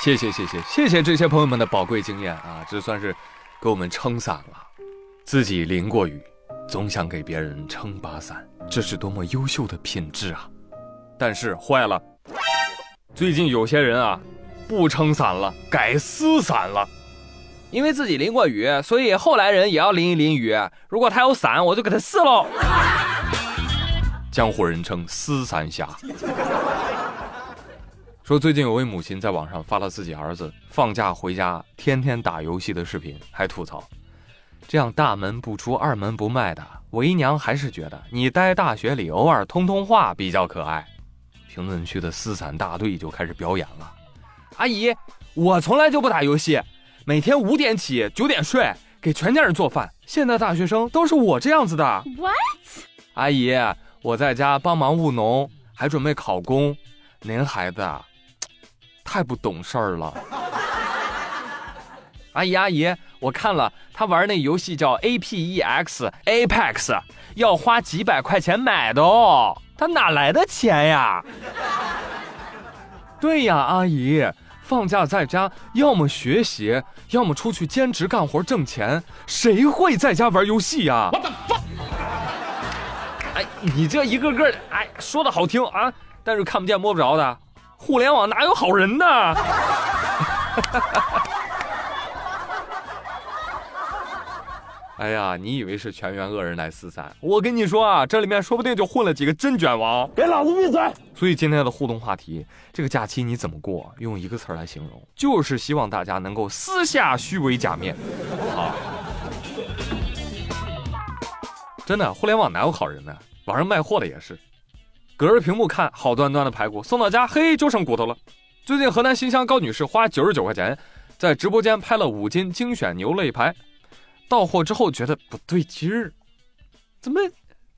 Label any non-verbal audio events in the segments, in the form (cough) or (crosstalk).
谢谢谢谢谢谢这些朋友们的宝贵经验啊，这算是给我们撑伞了。自己淋过雨，总想给别人撑把伞，这是多么优秀的品质啊！但是坏了，最近有些人啊，不撑伞了，改撕伞了。因为自己淋过雨，所以后来人也要淋一淋雨。如果他有伞，我就给他撕喽。江湖人称“撕伞侠”。说最近有位母亲在网上发了自己儿子放假回家天天打游戏的视频，还吐槽：“这样大门不出二门不迈的，为娘还是觉得你待大学里偶尔通通话比较可爱。”评论区的撕伞大队就开始表演了：“阿姨，我从来就不打游戏。”每天五点起，九点睡，给全家人做饭。现在大学生都是我这样子的。What？阿姨，我在家帮忙务农，还准备考公。您孩子太不懂事儿了。(laughs) 阿姨，阿姨，我看了他玩那游戏叫 A P E X Apex，要花几百块钱买的哦。他哪来的钱呀？(laughs) 对呀，阿姨。放假在家，要么学习，要么出去兼职干活挣钱。谁会在家玩游戏呀？哎，你这一个个，哎，说的好听啊，但是看不见摸不着的，互联网哪有好人呢？(laughs) 哎呀，你以为是全员恶人来四散？我跟你说啊，这里面说不定就混了几个真卷王。给老子闭嘴！所以今天的互动话题，这个假期你怎么过？用一个词来形容，就是希望大家能够撕下虚伪假面。啊，真的，互联网哪有好人呢？网上卖货的也是，隔着屏幕看好端端的排骨，送到家，嘿，就剩骨头了。最近河南新乡高女士花九十九块钱，在直播间拍了五斤精选牛肋排。到货之后觉得不对劲儿，怎么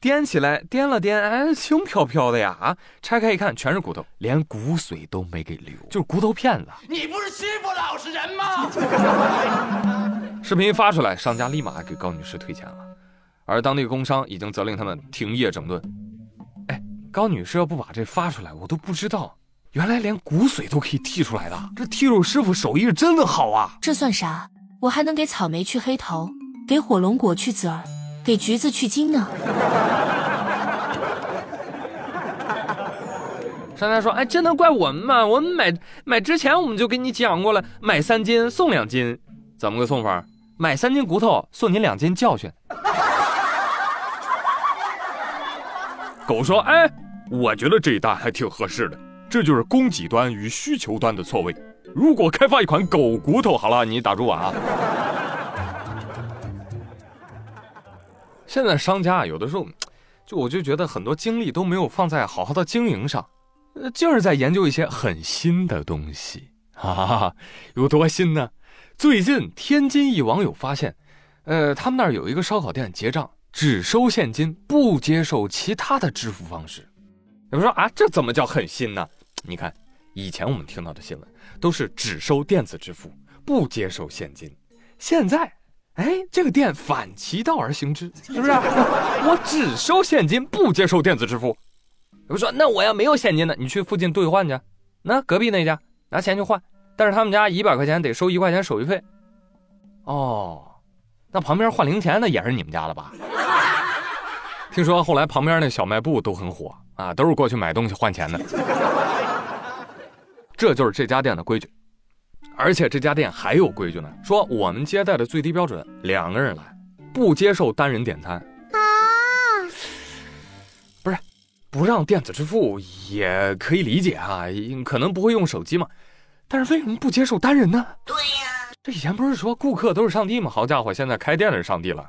掂起来掂了掂，哎，(laughs) 轻飘飘的呀！啊，拆开一看，全是骨头，连骨髓都没给留，(laughs) 就是骨头片子。你不是欺负老实人吗？视频发出来，商家立马给高女士退钱了，而当地工商已经责令他们停业整顿。哎，高女士要不把这发出来，我都不知道，原来连骨髓都可以剔出来的。这剔肉师傅手艺真的好啊！这算啥？我还能给草莓去黑头。给火龙果去籽儿，给橘子去筋呢。商家说：“哎，这能怪我们吗？我们买买之前我们就跟你讲过了，买三斤送两斤，怎么个送法？买三斤骨头送你两斤教训。”狗说：“哎，我觉得这一单还挺合适的，这就是供给端与需求端的错位。如果开发一款狗骨头，好了，你打住啊。”现在商家有的时候，就我就觉得很多精力都没有放在好好的经营上，呃，就是在研究一些很新的东西啊。有多新呢？最近天津一网友发现，呃，他们那儿有一个烧烤店结账只收现金，不接受其他的支付方式。有人说啊，这怎么叫狠心呢？你看，以前我们听到的新闻都是只收电子支付，不接受现金，现在。哎，这个店反其道而行之，是不是？(laughs) 我只收现金，不接受电子支付。我说，那我要没有现金呢？你去附近兑换去，那隔壁那家拿钱去换，但是他们家一百块钱得收一块钱手续费。哦，那旁边换零钱的也是你们家的吧？听说后来旁边那小卖部都很火啊，都是过去买东西换钱的。(laughs) 这就是这家店的规矩。而且这家店还有规矩呢，说我们接待的最低标准两个人来，不接受单人点餐啊。不是，不让电子支付也可以理解啊，可能不会用手机嘛。但是为什么不接受单人呢？对呀，这以前不是说顾客都是上帝吗？好家伙，现在开店的是上帝了。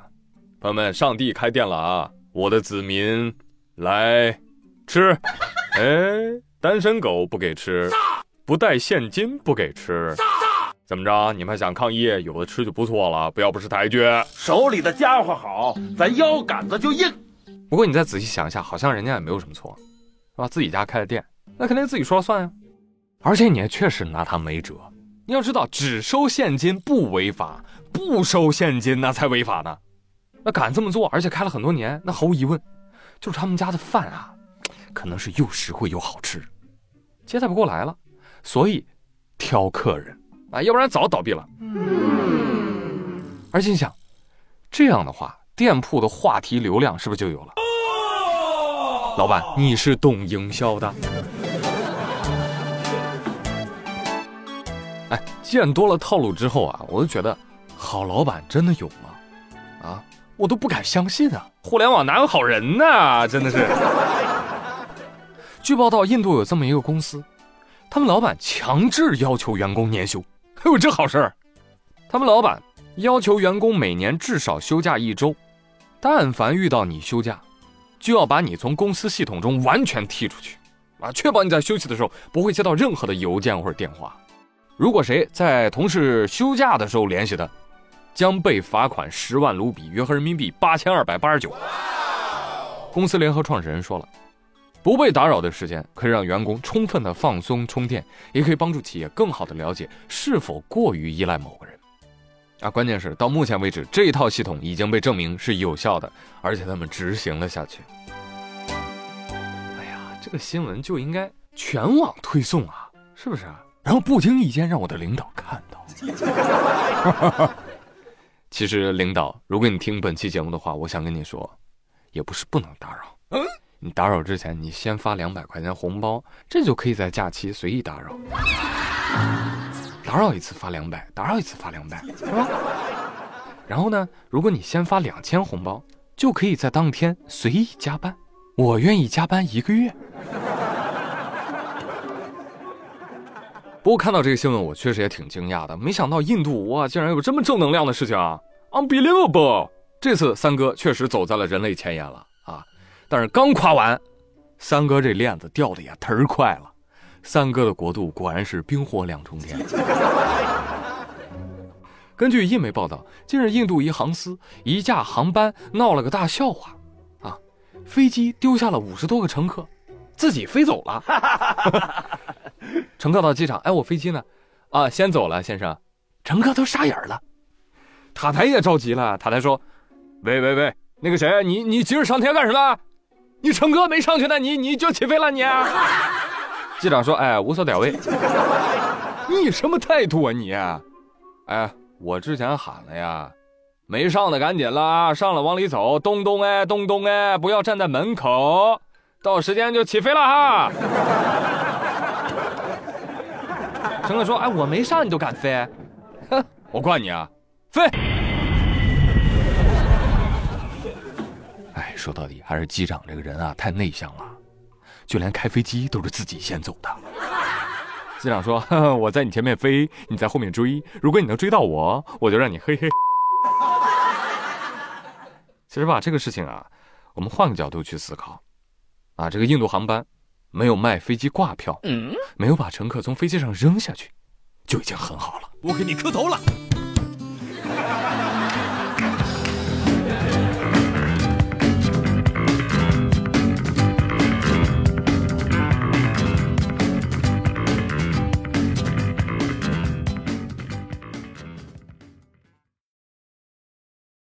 朋友们，上帝开店了啊！我的子民来吃。(laughs) 哎，单身狗不给吃，不带现金不给吃。怎么着？你们还想抗议？有的吃就不错了，不要不识抬举。手里的家伙好，咱腰杆子就硬。不过你再仔细想一下，好像人家也没有什么错，是吧？自己家开的店，那肯定自己说了算呀。而且你还确实拿他没辙。你要知道，只收现金不违法，不收现金那才违法呢。那敢这么做，而且开了很多年，那毫无疑问，就是他们家的饭啊，可能是又实惠又好吃，接待不过来了，所以。挑客人啊，要不然早倒闭了。而心想，这样的话，店铺的话题流量是不是就有了？老板，你是懂营销的。哎，见多了套路之后啊，我就觉得，好老板真的有吗？啊，我都不敢相信啊！互联网哪有好人呢？真的是。(laughs) 据报道，印度有这么一个公司，他们老板强制要求员工年休。哎呦，这好事儿！他们老板要求员工每年至少休假一周，但凡遇到你休假，就要把你从公司系统中完全踢出去，啊，确保你在休息的时候不会接到任何的邮件或者电话。如果谁在同事休假的时候联系他，将被罚款十万卢比，约合人民币八千二百八十九。公司联合创始人说了，不被打扰的时间可以让员工充分的放松充电，也可以帮助企业更好的了解是否过于依赖某个人。啊，关键是到目前为止，这一套系统已经被证明是有效的，而且他们执行了下去。哎呀，这个新闻就应该全网推送啊，是不是？然后不经意间让我的领导看到。其实，领导，如果你听本期节目的话，我想跟你说，也不是不能打扰。嗯，你打扰之前，你先发两百块钱红包，这就可以在假期随意打扰。打扰一次发两百，打扰一次发两百，是吧？然后呢，如果你先发两千红包，就可以在当天随意加班。我愿意加班一个月。不过看到这个新闻，我确实也挺惊讶的。没想到印度哇，竟然有这么正能量的事情啊！Unbelievable！这次三哥确实走在了人类前沿了啊！但是刚夸完，三哥这链子掉的也忒快了。三哥的国度果然是冰火两重天。根据印媒报道，近日印度一航司一架航班闹了个大笑话，啊，飞机丢下了五十多个乘客，自己飞走了。(laughs) 乘客到机场，哎，我飞机呢？啊，先走了，先生。乘客都傻眼了，塔台也着急了。塔台说：“喂喂喂，那个谁，你你急着上天干什么？你乘客没上去呢，你你就起飞了你？” (laughs) 机长说：“哎，无所屌位。你什么态度啊你？哎，我之前喊了呀，没上的赶紧了，上了往里走，咚咚哎，咚咚哎，不要站在门口，到时间就起飞了哈。”乘客说：“哎，我没上你都敢飞？哼，我管你啊，飞！”哎，说到底还是机长这个人啊太内向了，就连开飞机都是自己先走的。机长说：“我在你前面飞，你在后面追。如果你能追到我，我就让你嘿嘿。(laughs) ”其实吧，这个事情啊，我们换个角度去思考，啊，这个印度航班。没有卖飞机挂票，嗯，没有把乘客从飞机上扔下去，就已经很好了。我给你磕头了。